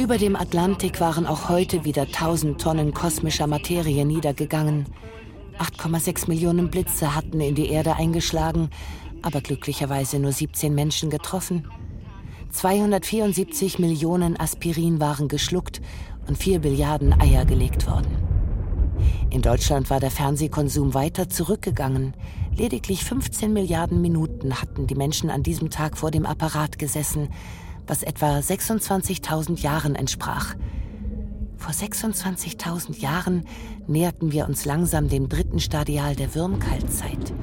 Über dem Atlantik waren auch heute wieder 1000 Tonnen kosmischer Materie niedergegangen. 8,6 Millionen Blitze hatten in die Erde eingeschlagen, aber glücklicherweise nur 17 Menschen getroffen. 274 Millionen Aspirin waren geschluckt und 4 Billiarden Eier gelegt worden. In Deutschland war der Fernsehkonsum weiter zurückgegangen. Lediglich 15 Milliarden Minuten hatten die Menschen an diesem Tag vor dem Apparat gesessen, was etwa 26.000 Jahren entsprach. Vor 26.000 Jahren näherten wir uns langsam dem dritten Stadial der Würmkaltzeit.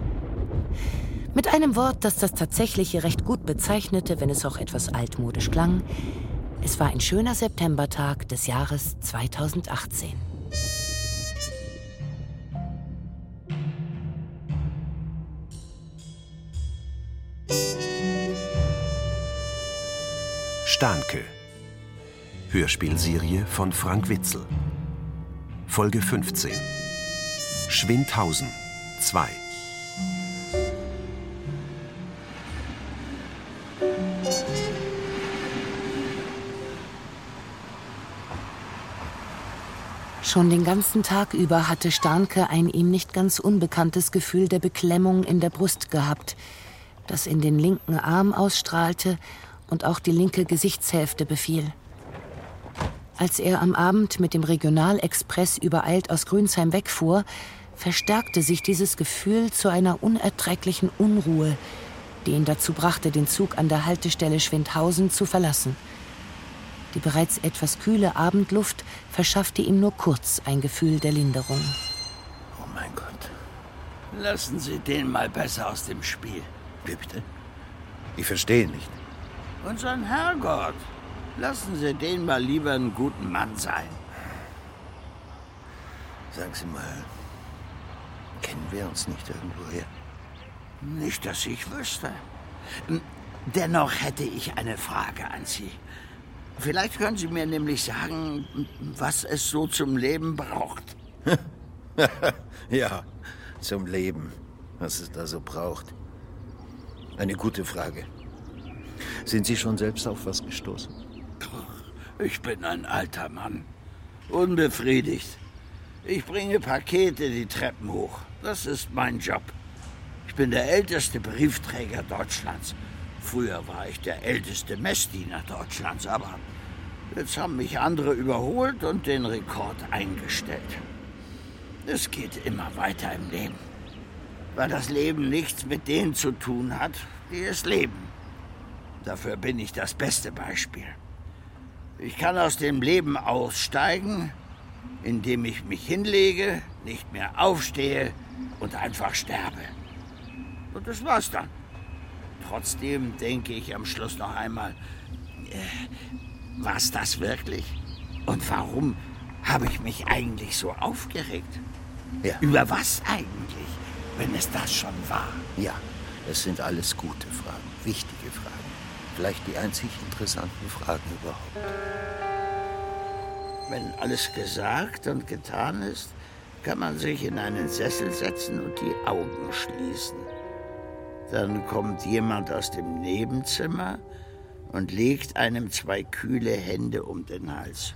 Mit einem Wort, das das Tatsächliche recht gut bezeichnete, wenn es auch etwas altmodisch klang, es war ein schöner Septembertag des Jahres 2018. Stahnke. Hörspielserie von Frank Witzel. Folge 15. Schwindhausen 2. Schon den ganzen Tag über hatte Starnke ein ihm nicht ganz unbekanntes Gefühl der Beklemmung in der Brust gehabt, das in den linken Arm ausstrahlte und auch die linke Gesichtshälfte befiel. Als er am Abend mit dem Regionalexpress übereilt aus Grünsheim wegfuhr, verstärkte sich dieses Gefühl zu einer unerträglichen Unruhe, die ihn dazu brachte, den Zug an der Haltestelle Schwindhausen zu verlassen. Die bereits etwas kühle Abendluft verschaffte ihm nur kurz ein Gefühl der Linderung. Oh mein Gott. Lassen Sie den mal besser aus dem Spiel. Wie bitte? Ich verstehe nicht. Unseren Herrgott. Lassen Sie den mal lieber einen guten Mann sein. Sagen Sie mal, kennen wir uns nicht irgendwoher? Nicht, dass ich wüsste. Dennoch hätte ich eine Frage an Sie. Vielleicht können Sie mir nämlich sagen, was es so zum Leben braucht. ja, zum Leben, was es da so braucht. Eine gute Frage. Sind Sie schon selbst auf was gestoßen? Ich bin ein alter Mann. Unbefriedigt. Ich bringe Pakete die Treppen hoch. Das ist mein Job. Ich bin der älteste Briefträger Deutschlands. Früher war ich der älteste Messdiener Deutschlands, aber jetzt haben mich andere überholt und den Rekord eingestellt. Es geht immer weiter im Leben, weil das Leben nichts mit denen zu tun hat, die es leben. Dafür bin ich das beste Beispiel. Ich kann aus dem Leben aussteigen, indem ich mich hinlege, nicht mehr aufstehe und einfach sterbe. Und das war's dann. Trotzdem denke ich am Schluss noch einmal, äh, war's das wirklich? Und warum habe ich mich eigentlich so aufgeregt? Ja. Über was eigentlich, wenn es das schon war? Ja, es sind alles gute Fragen, wichtige Fragen. Vielleicht die einzig interessanten Fragen überhaupt. Wenn alles gesagt und getan ist, kann man sich in einen Sessel setzen und die Augen schließen. Dann kommt jemand aus dem Nebenzimmer und legt einem zwei kühle Hände um den Hals.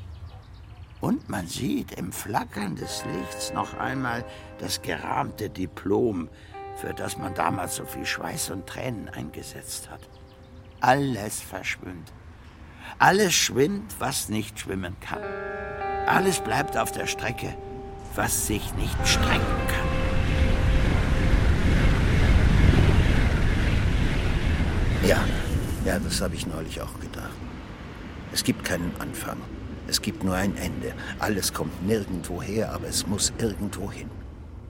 Und man sieht im Flackern des Lichts noch einmal das gerahmte Diplom, für das man damals so viel Schweiß und Tränen eingesetzt hat. Alles verschwimmt. Alles schwimmt, was nicht schwimmen kann. Alles bleibt auf der Strecke, was sich nicht strecken kann. Ja, ja, das habe ich neulich auch gedacht. Es gibt keinen Anfang. Es gibt nur ein Ende. Alles kommt nirgendwo her, aber es muss irgendwo hin.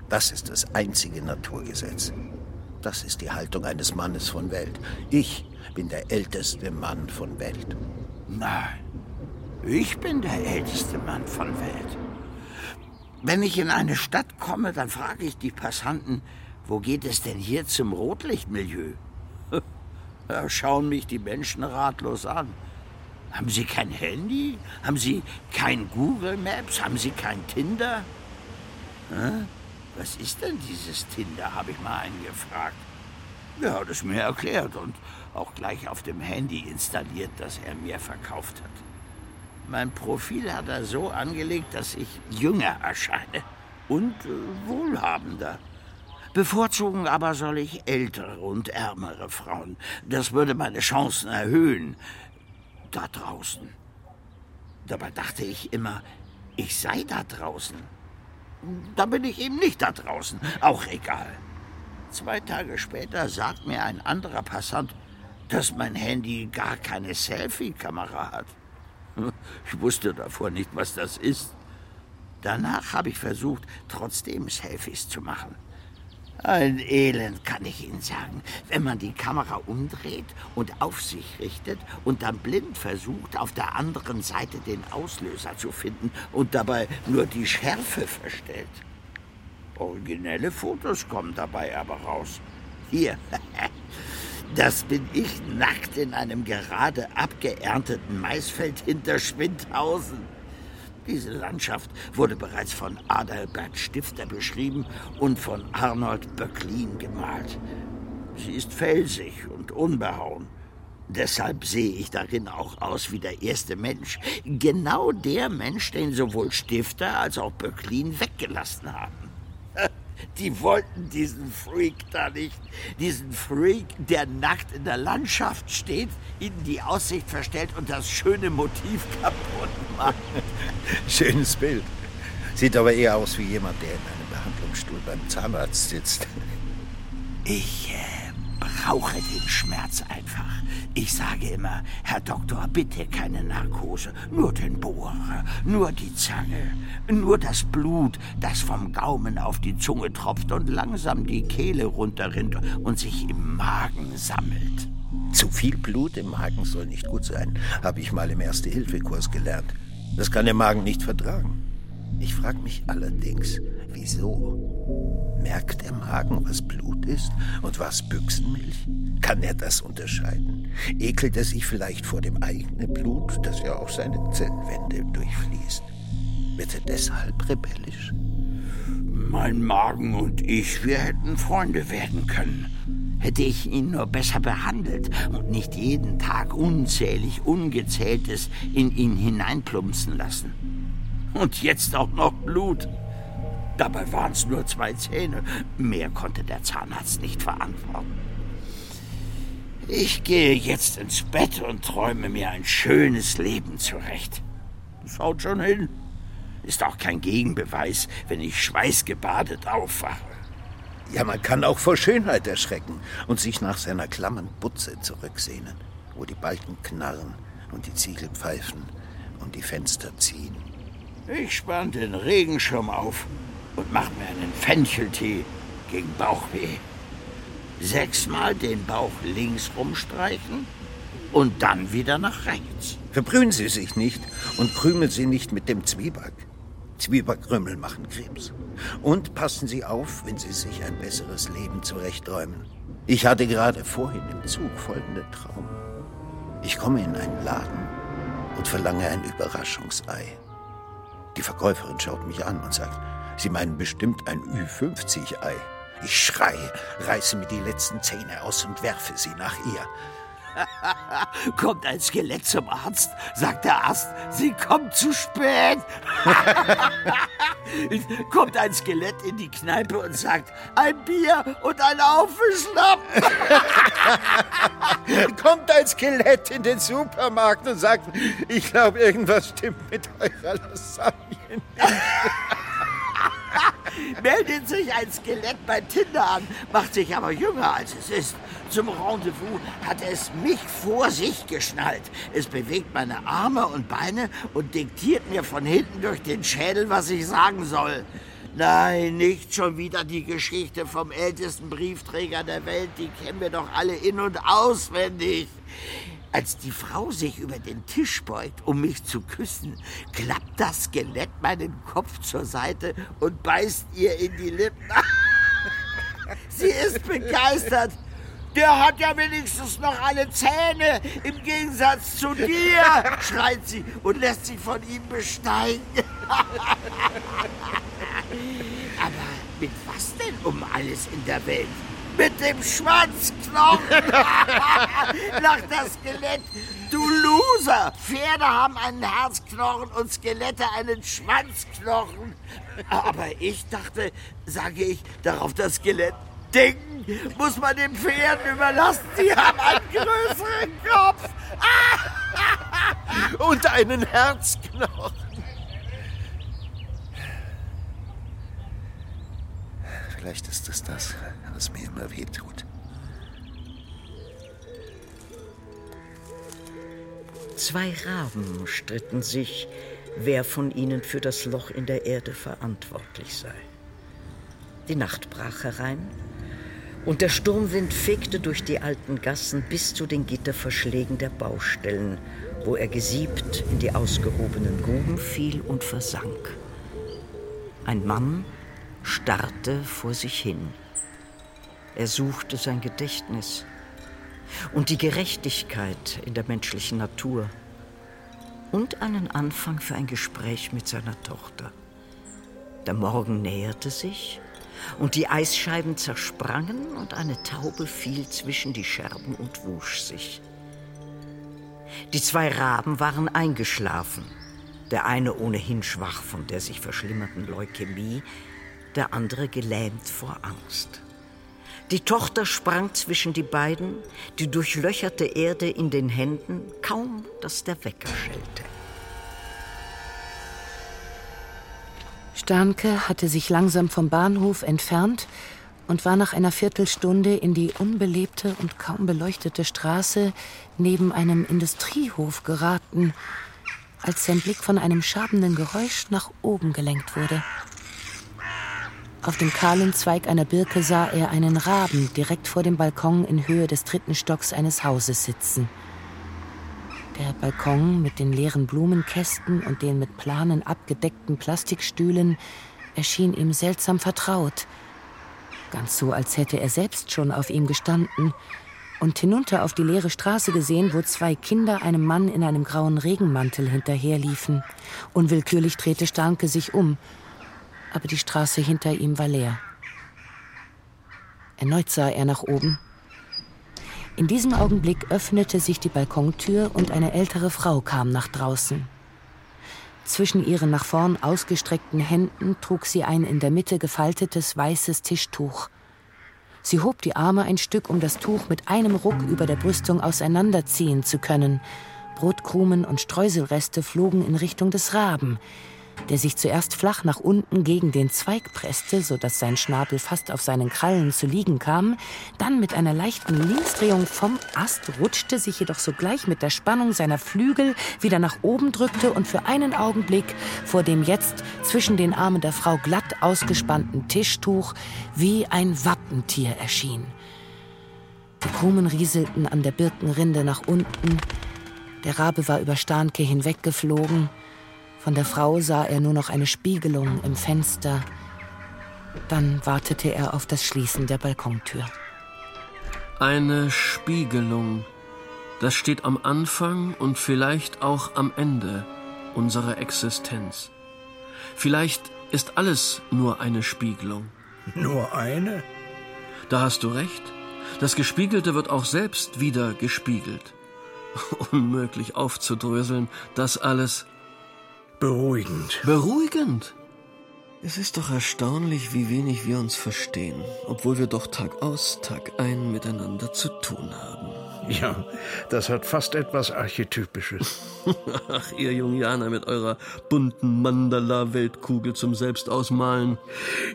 Das ist das einzige Naturgesetz. Das ist die Haltung eines Mannes von Welt. Ich bin der älteste Mann von Welt. Nein, ich bin der älteste Mann von Welt. Wenn ich in eine Stadt komme, dann frage ich die Passanten, wo geht es denn hier zum Rotlichtmilieu? Da schauen mich die Menschen ratlos an. Haben Sie kein Handy? Haben Sie kein Google Maps? Haben Sie kein Tinder? Hä? Was ist denn dieses Tinder, habe ich mal einen gefragt. Er hat es mir erklärt und auch gleich auf dem Handy installiert, das er mir verkauft hat. Mein Profil hat er so angelegt, dass ich jünger erscheine und äh, wohlhabender. Bevorzugen aber soll ich ältere und ärmere Frauen. Das würde meine Chancen erhöhen. Da draußen. Dabei dachte ich immer, ich sei da draußen. Da bin ich eben nicht da draußen. Auch egal. Zwei Tage später sagt mir ein anderer Passant, dass mein Handy gar keine Selfie-Kamera hat. Ich wusste davor nicht, was das ist. Danach habe ich versucht, trotzdem Selfies zu machen. Ein Elend, kann ich Ihnen sagen, wenn man die Kamera umdreht und auf sich richtet und dann blind versucht, auf der anderen Seite den Auslöser zu finden und dabei nur die Schärfe verstellt. Originelle Fotos kommen dabei aber raus. Hier, das bin ich nackt in einem gerade abgeernteten Maisfeld hinter Schwindhausen. Diese Landschaft wurde bereits von Adalbert Stifter beschrieben und von Arnold Böcklin gemalt. Sie ist felsig und unbehauen. Deshalb sehe ich darin auch aus wie der erste Mensch. Genau der Mensch, den sowohl Stifter als auch Böcklin weggelassen haben. Die wollten diesen Freak da nicht. Diesen Freak, der nackt in der Landschaft steht, ihnen die Aussicht verstellt und das schöne Motiv kaputt macht. Schönes Bild. Sieht aber eher aus wie jemand, der in einem Behandlungsstuhl beim Zahnarzt sitzt. Ich äh, brauche den Schmerz einfach. Ich sage immer, Herr Doktor, bitte keine Narkose, nur den Bohrer, nur die Zange, nur das Blut, das vom Gaumen auf die Zunge tropft und langsam die Kehle runterrinnt und sich im Magen sammelt. Zu viel Blut im Magen soll nicht gut sein, habe ich mal im Erste-Hilfe-Kurs gelernt. Das kann der Magen nicht vertragen. Ich frage mich allerdings, wieso? Merkt der Magen, was Blut ist und was Büchsenmilch? Kann er das unterscheiden? Ekelt er sich vielleicht vor dem eigenen Blut, das ja auch seine Zellwände durchfließt? Wird er deshalb rebellisch? Mein Magen und ich, wir hätten Freunde werden können. Hätte ich ihn nur besser behandelt und nicht jeden Tag unzählig Ungezähltes in ihn hineinplumpsen lassen. Und jetzt auch noch Blut. Dabei waren es nur zwei Zähne. Mehr konnte der Zahnarzt nicht verantworten. Ich gehe jetzt ins Bett und träume mir ein schönes Leben zurecht. Schaut schon hin. Ist auch kein Gegenbeweis, wenn ich schweißgebadet aufwache. Ja, man kann auch vor Schönheit erschrecken und sich nach seiner klammen Butze zurücksehnen, wo die Balken knarren und die Ziegel pfeifen und die Fenster ziehen. Ich spann den Regenschirm auf und mach mir einen Fencheltee gegen Bauchweh. Sechsmal den Bauch links rumstreichen und dann wieder nach rechts. Verbrühen Sie sich nicht und krümeln Sie nicht mit dem Zwieback. Zwiebackkrümel machen Krebs. Und passen Sie auf, wenn Sie sich ein besseres Leben zurechträumen. Ich hatte gerade vorhin im Zug folgenden Traum. Ich komme in einen Laden und verlange ein Überraschungsei. Die Verkäuferin schaut mich an und sagt, Sie meinen bestimmt ein Ü50-Ei. Ich schreie, reiße mir die letzten Zähne aus und werfe sie nach ihr. kommt ein Skelett zum Arzt, sagt der Arzt, sie kommt zu spät. kommt ein Skelett in die Kneipe und sagt, ein Bier und ein Aufwischlappen. kommt ein Skelett in den Supermarkt und sagt, ich glaube, irgendwas stimmt mit eurer Lasagne nicht. Meldet sich ein Skelett bei Tinder an, macht sich aber jünger als es ist. Zum Rendezvous hat es mich vor sich geschnallt. Es bewegt meine Arme und Beine und diktiert mir von hinten durch den Schädel, was ich sagen soll. Nein, nicht schon wieder die Geschichte vom ältesten Briefträger der Welt. Die kennen wir doch alle in- und auswendig. Als die Frau sich über den Tisch beugt, um mich zu küssen, klappt das Skelett meinen Kopf zur Seite und beißt ihr in die Lippen. Sie ist begeistert. Der hat ja wenigstens noch alle Zähne, im Gegensatz zu dir, schreit sie und lässt sich von ihm besteigen. Aber mit was denn um alles in der Welt? Mit dem Schwanzknochen. Lacht das Skelett. Du Loser. Pferde haben einen Herzknochen und Skelette einen Schwanzknochen. Aber ich dachte, sage ich, darauf das Skelett. Denken muss man den Pferden überlassen. Sie haben einen größeren Kopf. und einen Herzknochen. Vielleicht ist es das, was mir immer weh tut. Zwei Raben stritten sich, wer von ihnen für das Loch in der Erde verantwortlich sei. Die Nacht brach herein und der Sturmwind fegte durch die alten Gassen bis zu den Gitterverschlägen der Baustellen, wo er gesiebt in die ausgehobenen Gruben fiel und versank. Ein Mann starrte vor sich hin. Er suchte sein Gedächtnis und die Gerechtigkeit in der menschlichen Natur und einen Anfang für ein Gespräch mit seiner Tochter. Der Morgen näherte sich und die Eisscheiben zersprangen und eine Taube fiel zwischen die Scherben und wusch sich. Die zwei Raben waren eingeschlafen, der eine ohnehin schwach von der sich verschlimmernden Leukämie, der andere gelähmt vor Angst. Die Tochter sprang zwischen die beiden, die durchlöcherte Erde in den Händen, kaum dass der Wecker schellte. Sternke hatte sich langsam vom Bahnhof entfernt und war nach einer Viertelstunde in die unbelebte und kaum beleuchtete Straße neben einem Industriehof geraten, als sein Blick von einem schabenden Geräusch nach oben gelenkt wurde. Auf dem kahlen Zweig einer Birke sah er einen Raben direkt vor dem Balkon in Höhe des dritten Stocks eines Hauses sitzen. Der Balkon mit den leeren Blumenkästen und den mit Planen abgedeckten Plastikstühlen erschien ihm seltsam vertraut. Ganz so, als hätte er selbst schon auf ihm gestanden und hinunter auf die leere Straße gesehen, wo zwei Kinder einem Mann in einem grauen Regenmantel hinterherliefen. Unwillkürlich drehte Starnke sich um – aber die Straße hinter ihm war leer. Erneut sah er nach oben. In diesem Augenblick öffnete sich die Balkontür und eine ältere Frau kam nach draußen. Zwischen ihren nach vorn ausgestreckten Händen trug sie ein in der Mitte gefaltetes weißes Tischtuch. Sie hob die Arme ein Stück, um das Tuch mit einem Ruck über der Brüstung auseinanderziehen zu können. Brotkrumen und Streuselreste flogen in Richtung des Raben, der sich zuerst flach nach unten gegen den Zweig presste, so dass sein Schnabel fast auf seinen Krallen zu liegen kam, dann mit einer leichten Linksdrehung vom Ast rutschte, sich jedoch sogleich mit der Spannung seiner Flügel wieder nach oben drückte und für einen Augenblick vor dem jetzt zwischen den Armen der Frau glatt ausgespannten Tischtuch wie ein Wappentier erschien. Die Krumen rieselten an der Birkenrinde nach unten, der Rabe war über Starnke hinweggeflogen, von der Frau sah er nur noch eine Spiegelung im Fenster. Dann wartete er auf das Schließen der Balkontür. Eine Spiegelung. Das steht am Anfang und vielleicht auch am Ende unserer Existenz. Vielleicht ist alles nur eine Spiegelung. Nur eine? Da hast du recht. Das Gespiegelte wird auch selbst wieder gespiegelt. Unmöglich aufzudröseln, das alles Beruhigend. Beruhigend? Es ist doch erstaunlich, wie wenig wir uns verstehen, obwohl wir doch Tag aus, Tag ein miteinander zu tun haben. Ja, das hat fast etwas Archetypisches. Ach, ihr Jungianer mit eurer bunten Mandala-Weltkugel zum Selbstausmalen.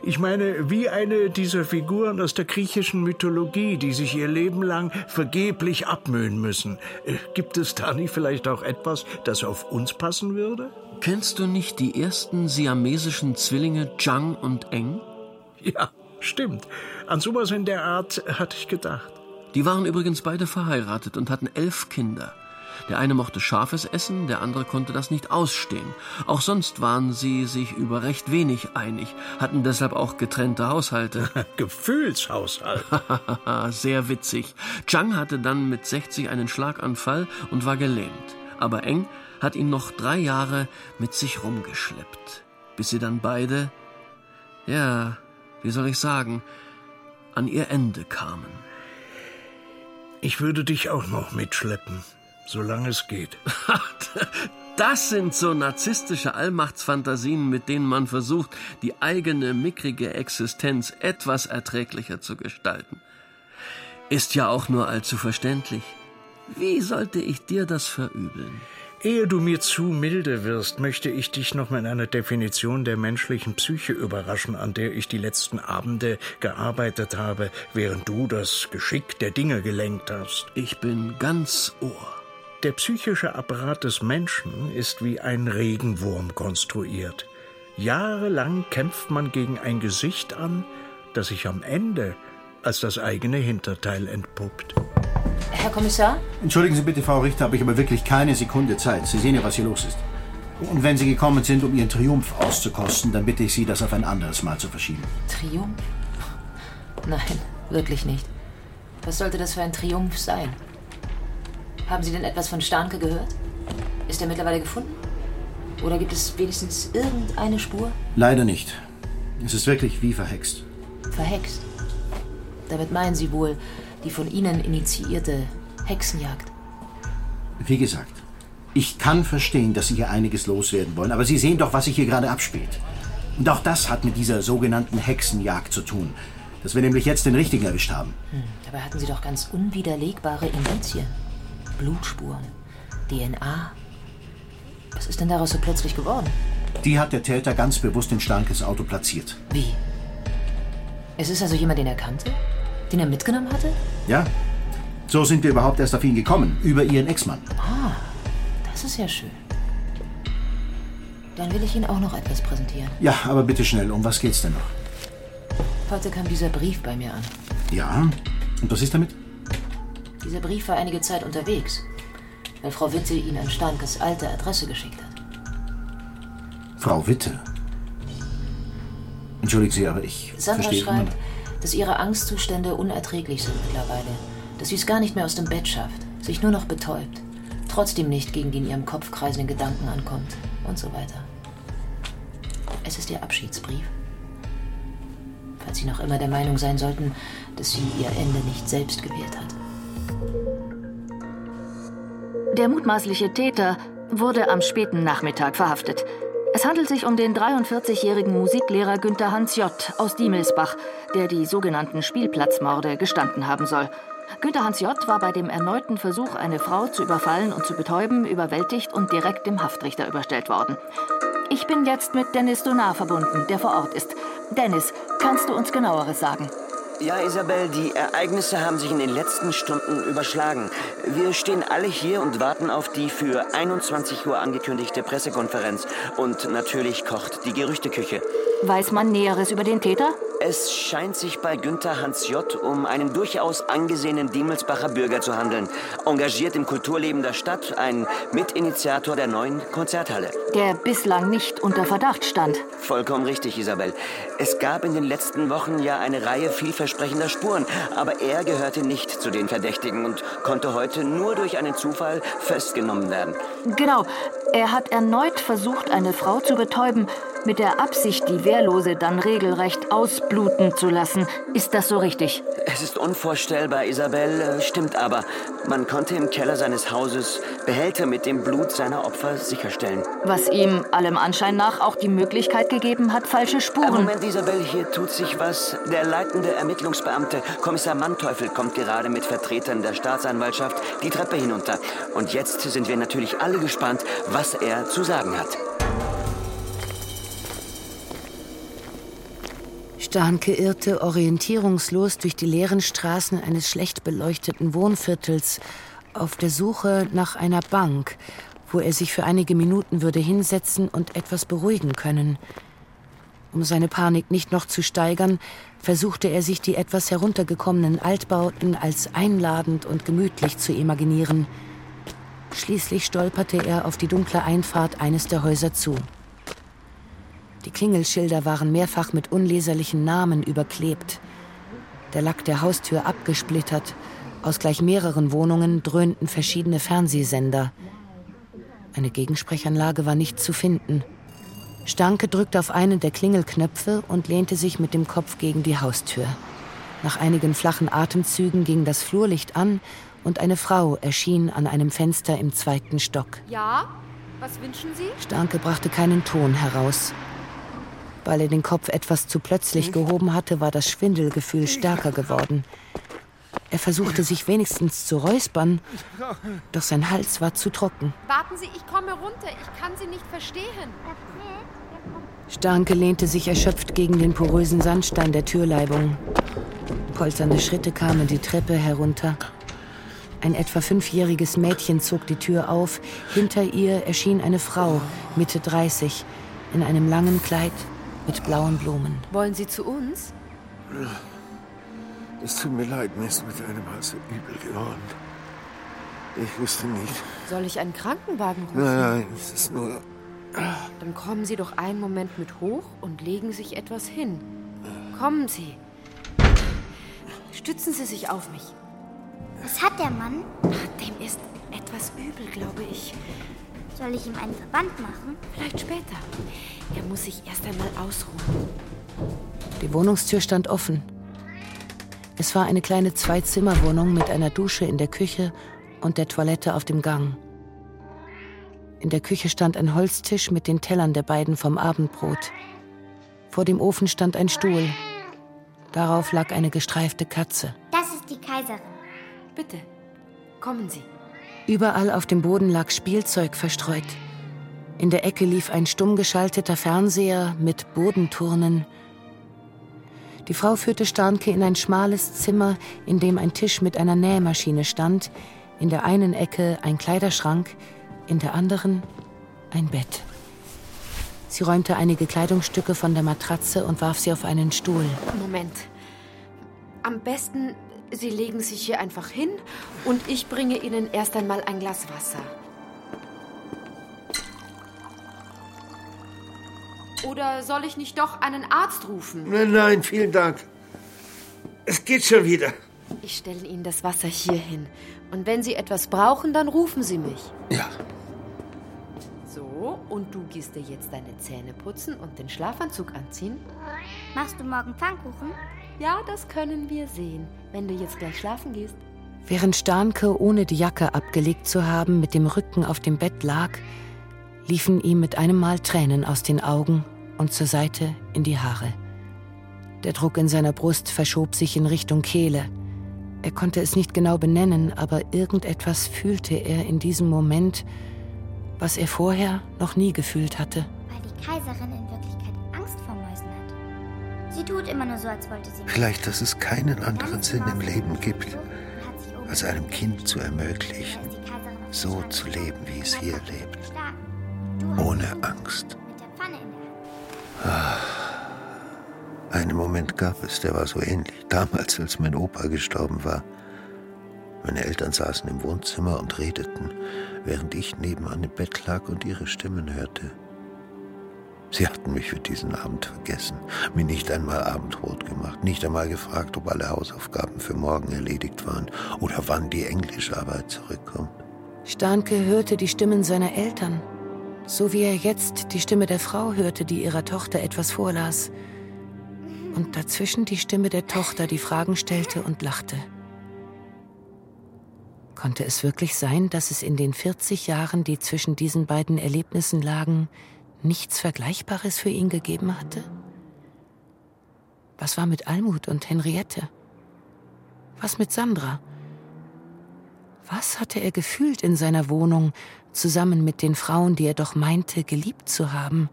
Ich meine, wie eine dieser Figuren aus der griechischen Mythologie, die sich ihr Leben lang vergeblich abmühen müssen. Äh, gibt es da nicht vielleicht auch etwas, das auf uns passen würde? Kennst du nicht die ersten siamesischen Zwillinge Zhang und Eng? Ja, stimmt. An sowas in der Art hatte ich gedacht. Die waren übrigens beide verheiratet und hatten elf Kinder. Der eine mochte scharfes Essen, der andere konnte das nicht ausstehen. Auch sonst waren sie sich über recht wenig einig, hatten deshalb auch getrennte Haushalte. Gefühlshaushalt. Sehr witzig. Chang hatte dann mit 60 einen Schlaganfall und war gelähmt. Aber Eng hat ihn noch drei Jahre mit sich rumgeschleppt, bis sie dann beide, ja, wie soll ich sagen, an ihr Ende kamen. Ich würde dich auch noch mitschleppen, solange es geht. Das sind so narzisstische Allmachtsfantasien, mit denen man versucht, die eigene mickrige Existenz etwas erträglicher zu gestalten. Ist ja auch nur allzu verständlich. Wie sollte ich dir das verübeln? Ehe du mir zu milde wirst, möchte ich dich noch mit einer Definition der menschlichen Psyche überraschen, an der ich die letzten Abende gearbeitet habe, während du das Geschick der Dinge gelenkt hast. Ich bin ganz Ohr. Der psychische Apparat des Menschen ist wie ein Regenwurm konstruiert. Jahrelang kämpft man gegen ein Gesicht an, das sich am Ende als das eigene Hinterteil entpuppt. Herr Kommissar? Entschuldigen Sie bitte, Frau Richter, aber ich habe wirklich keine Sekunde Zeit. Sie sehen ja, was hier los ist. Und wenn Sie gekommen sind, um Ihren Triumph auszukosten, dann bitte ich Sie, das auf ein anderes Mal zu verschieben. Triumph? Nein, wirklich nicht. Was sollte das für ein Triumph sein? Haben Sie denn etwas von Starnke gehört? Ist er mittlerweile gefunden? Oder gibt es wenigstens irgendeine Spur? Leider nicht. Es ist wirklich wie verhext. Verhext? Damit meinen Sie wohl die von Ihnen initiierte Hexenjagd? Wie gesagt, ich kann verstehen, dass Sie hier einiges loswerden wollen, aber Sie sehen doch, was sich hier gerade abspielt. Und auch das hat mit dieser sogenannten Hexenjagd zu tun. Dass wir nämlich jetzt den richtigen erwischt haben. Hm, dabei hatten Sie doch ganz unwiderlegbare Indizien. Blutspuren, DNA. Was ist denn daraus so plötzlich geworden? Die hat der Täter ganz bewusst in Starkes Auto platziert. Wie? Es ist also jemand, den er kannte? Den er mitgenommen hatte? Ja. So sind wir überhaupt erst auf ihn gekommen, über ihren Ex-Mann. Ah, das ist ja schön. Dann will ich Ihnen auch noch etwas präsentieren. Ja, aber bitte schnell, um was geht's denn noch? Heute kam dieser Brief bei mir an. Ja, und was ist damit? Dieser Brief war einige Zeit unterwegs, weil Frau Witte ihn an Stankes alte Adresse geschickt hat. Frau Witte? Entschuldigen Sie, aber ich Sandra verstehe schreibt, immer... dass ihre Angstzustände unerträglich sind mittlerweile. Dass sie es gar nicht mehr aus dem Bett schafft, sich nur noch betäubt, trotzdem nicht gegen die in ihrem Kopf kreisenden Gedanken ankommt und so weiter. Es ist ihr Abschiedsbrief. Falls Sie noch immer der Meinung sein sollten, dass sie ihr Ende nicht selbst gewählt hat. Der mutmaßliche Täter wurde am späten Nachmittag verhaftet. Es handelt sich um den 43-jährigen Musiklehrer Günther Hans J. aus Diemelsbach, der die sogenannten Spielplatzmorde gestanden haben soll. Günther Hans J. war bei dem erneuten Versuch, eine Frau zu überfallen und zu betäuben, überwältigt und direkt dem Haftrichter überstellt worden. Ich bin jetzt mit Dennis Donar verbunden, der vor Ort ist. Dennis, kannst du uns genaueres sagen? Ja, Isabel, die Ereignisse haben sich in den letzten Stunden überschlagen. Wir stehen alle hier und warten auf die für 21 Uhr angekündigte Pressekonferenz. Und natürlich kocht die Gerüchteküche. Weiß man Näheres über den Täter? Es scheint sich bei Günther Hans J. um einen durchaus angesehenen Diemelsbacher Bürger zu handeln. Engagiert im Kulturleben der Stadt, ein Mitinitiator der neuen Konzerthalle. Der bislang nicht unter Verdacht stand. Vollkommen richtig, Isabel. Es gab in den letzten Wochen ja eine Reihe vielversprechender Spuren, aber er gehörte nicht zu den Verdächtigen und konnte heute nur durch einen Zufall festgenommen werden. Genau. Er hat erneut versucht, eine Frau zu betäuben, mit der Absicht, die Wehrlose dann regelrecht ausbluten zu lassen. Ist das so richtig? Es ist unvorstellbar, Isabel, äh, stimmt aber. Man konnte im Keller seines Hauses Behälter mit dem Blut seiner Opfer sicherstellen. Was ihm allem Anschein nach auch die Möglichkeit gegeben hat, falsche Spuren. Moment, Isabel, hier tut sich was. Der leitende Ermittlungsbeamte, Kommissar Manteuffel, kommt gerade mit Vertretern der Staatsanwaltschaft die Treppe hinunter. Und jetzt sind wir natürlich alle gespannt, was er zu sagen hat. Starnke irrte orientierungslos durch die leeren Straßen eines schlecht beleuchteten Wohnviertels auf der Suche nach einer Bank, wo er sich für einige Minuten würde hinsetzen und etwas beruhigen können. Um seine Panik nicht noch zu steigern, versuchte er sich die etwas heruntergekommenen Altbauten als einladend und gemütlich zu imaginieren. Schließlich stolperte er auf die dunkle Einfahrt eines der Häuser zu. Die Klingelschilder waren mehrfach mit unleserlichen Namen überklebt. Der Lack der Haustür abgesplittert. Aus gleich mehreren Wohnungen dröhnten verschiedene Fernsehsender. Eine Gegensprechanlage war nicht zu finden. Stanke drückte auf einen der Klingelknöpfe und lehnte sich mit dem Kopf gegen die Haustür. Nach einigen flachen Atemzügen ging das Flurlicht an und eine Frau erschien an einem Fenster im zweiten Stock. Ja? Was wünschen Sie? Starke brachte keinen Ton heraus. Weil er den Kopf etwas zu plötzlich gehoben hatte, war das Schwindelgefühl stärker geworden. Er versuchte sich wenigstens zu räuspern, doch sein Hals war zu trocken. Warten Sie, ich komme runter. Ich kann Sie nicht verstehen. Starke lehnte sich erschöpft gegen den porösen Sandstein der Türleibung. Polternde Schritte kamen die Treppe herunter. Ein etwa fünfjähriges Mädchen zog die Tür auf. Hinter ihr erschien eine Frau, Mitte 30, in einem langen Kleid mit blauen Blumen. Wollen Sie zu uns? Es tut mir leid, mir ist mit einem Hals so übel geworden. Ich wusste nicht. Soll ich einen Krankenwagen rufen? Nein, nein, es ist nur. Dann kommen Sie doch einen Moment mit hoch und legen sich etwas hin. Kommen Sie. Stützen Sie sich auf mich. Was hat der Mann? Dem ist etwas übel, glaube ich. Soll ich ihm einen Verband machen? Vielleicht später. Er muss sich erst einmal ausruhen. Die Wohnungstür stand offen. Es war eine kleine Zwei-Zimmer-Wohnung mit einer Dusche in der Küche und der Toilette auf dem Gang. In der Küche stand ein Holztisch mit den Tellern der beiden vom Abendbrot. Vor dem Ofen stand ein Stuhl. Darauf lag eine gestreifte Katze. Das ist die Kaiserin. Bitte, kommen Sie. Überall auf dem Boden lag Spielzeug verstreut. In der Ecke lief ein stumm geschalteter Fernseher mit Bodenturnen. Die Frau führte Starnke in ein schmales Zimmer, in dem ein Tisch mit einer Nähmaschine stand, in der einen Ecke ein Kleiderschrank, in der anderen ein Bett. Sie räumte einige Kleidungsstücke von der Matratze und warf sie auf einen Stuhl. Moment. Am besten, Sie legen sich hier einfach hin und ich bringe Ihnen erst einmal ein Glas Wasser. Oder soll ich nicht doch einen Arzt rufen? Nein, nein, vielen Dank. Es geht schon wieder. Ich stelle Ihnen das Wasser hier hin. Und wenn Sie etwas brauchen, dann rufen Sie mich. Ja. So, und du gehst dir jetzt deine Zähne putzen und den Schlafanzug anziehen? Machst du morgen Pfannkuchen? Ja, das können wir sehen, wenn du jetzt gleich schlafen gehst. Während Starnke, ohne die Jacke abgelegt zu haben, mit dem Rücken auf dem Bett lag, liefen ihm mit einem Mal Tränen aus den Augen und zur Seite in die Haare. Der Druck in seiner Brust verschob sich in Richtung Kehle. Er konnte es nicht genau benennen, aber irgendetwas fühlte er in diesem Moment, was er vorher noch nie gefühlt hatte. Weil die Kaiserin tut immer nur so, als wollte sie. Vielleicht, dass es keinen anderen Sinn im Leben gibt, als einem Kind zu ermöglichen, so zu leben, wie es hier lebt. Ohne Angst. Ah. Einen Moment gab es, der war so ähnlich. Damals, als mein Opa gestorben war. Meine Eltern saßen im Wohnzimmer und redeten, während ich nebenan im Bett lag und ihre Stimmen hörte. Sie hatten mich für diesen Abend vergessen, mir nicht einmal Abendbrot gemacht, nicht einmal gefragt, ob alle Hausaufgaben für morgen erledigt waren oder wann die Englischarbeit zurückkommt. Starnke hörte die Stimmen seiner Eltern, so wie er jetzt die Stimme der Frau hörte, die ihrer Tochter etwas vorlas. Und dazwischen die Stimme der Tochter, die Fragen stellte und lachte. Konnte es wirklich sein, dass es in den 40 Jahren, die zwischen diesen beiden Erlebnissen lagen, nichts Vergleichbares für ihn gegeben hatte? Was war mit Almut und Henriette? Was mit Sandra? Was hatte er gefühlt in seiner Wohnung, zusammen mit den Frauen, die er doch meinte, geliebt zu haben?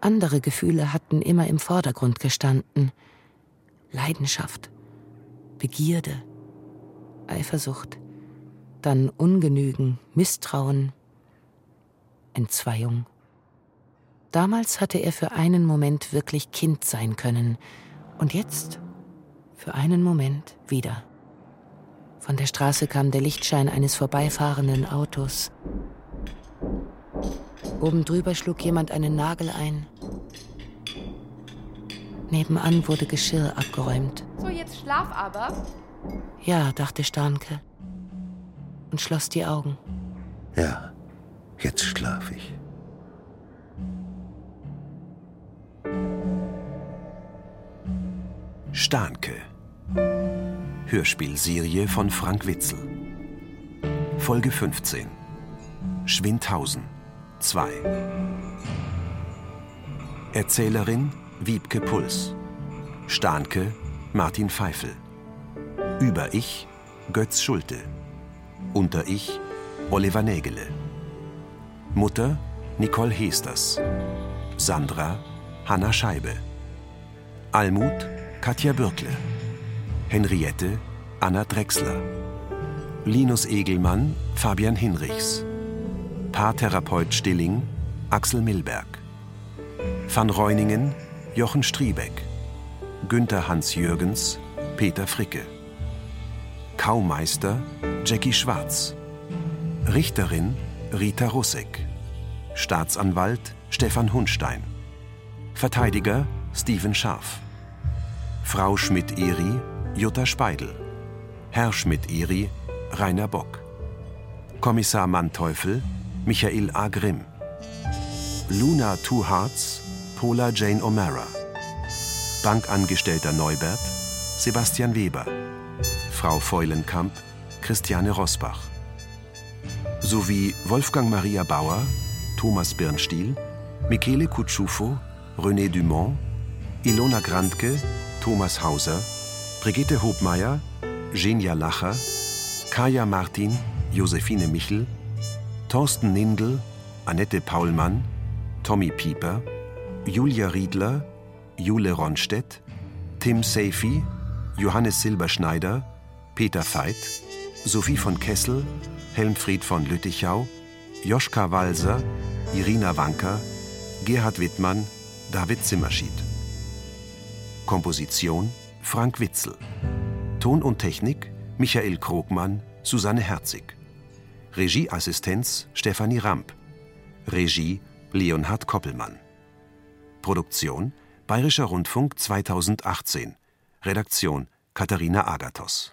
Andere Gefühle hatten immer im Vordergrund gestanden. Leidenschaft, Begierde, Eifersucht, dann Ungenügen, Misstrauen, Entzweiung. Damals hatte er für einen Moment wirklich Kind sein können und jetzt für einen Moment wieder. Von der Straße kam der Lichtschein eines vorbeifahrenden Autos. Oben drüber schlug jemand einen Nagel ein. Nebenan wurde Geschirr abgeräumt. So, jetzt schlaf aber. Ja, dachte Starnke und schloss die Augen. Ja, jetzt schlaf ich. Stahnke. Hörspielserie von Frank Witzel. Folge 15. Schwindhausen 2. Erzählerin Wiebke Puls. Stahnke Martin Pfeifel. Über Ich Götz Schulte. Unter Ich Oliver Nägele. Mutter Nicole Hesters. Sandra Hanna Scheibe. Almut Katja Bürkle. Henriette Anna Drechsler. Linus Egelmann Fabian Hinrichs. Paartherapeut Stilling Axel Milberg. Van Reuningen Jochen Striebeck. Günther Hans-Jürgens Peter Fricke. Kaumeister Jackie Schwarz. Richterin Rita Russek. Staatsanwalt Stefan Hunstein. Verteidiger Steven Scharf. Frau Schmidt-Eri Jutta Speidel. Herr Schmidt-Eri Rainer Bock. Kommissar Manteuffel Michael A. Grimm. Luna Two Hearts Paula Jane O'Mara. Bankangestellter Neubert Sebastian Weber. Frau Feulenkamp Christiane Rosbach. Sowie Wolfgang Maria Bauer, Thomas Birnstiel, Michele Kutschufo, René Dumont, Ilona Grandke, Thomas Hauser, Brigitte Hobmeier, Genia Lacher, Kaja Martin, Josephine Michel, Thorsten Nindl, Annette Paulmann, Tommy Pieper, Julia Riedler, Jule Ronstedt, Tim Seifi, Johannes Silberschneider, Peter Veit, Sophie von Kessel, Helmfried von Lüttichau, Joschka Walser, Irina Wanker, Gerhard Wittmann, David Zimmerschied. Komposition Frank Witzel. Ton und Technik Michael Krogmann, Susanne Herzig. Regieassistenz Stefanie Ramp. Regie Leonhard Koppelmann. Produktion Bayerischer Rundfunk 2018. Redaktion Katharina Agathos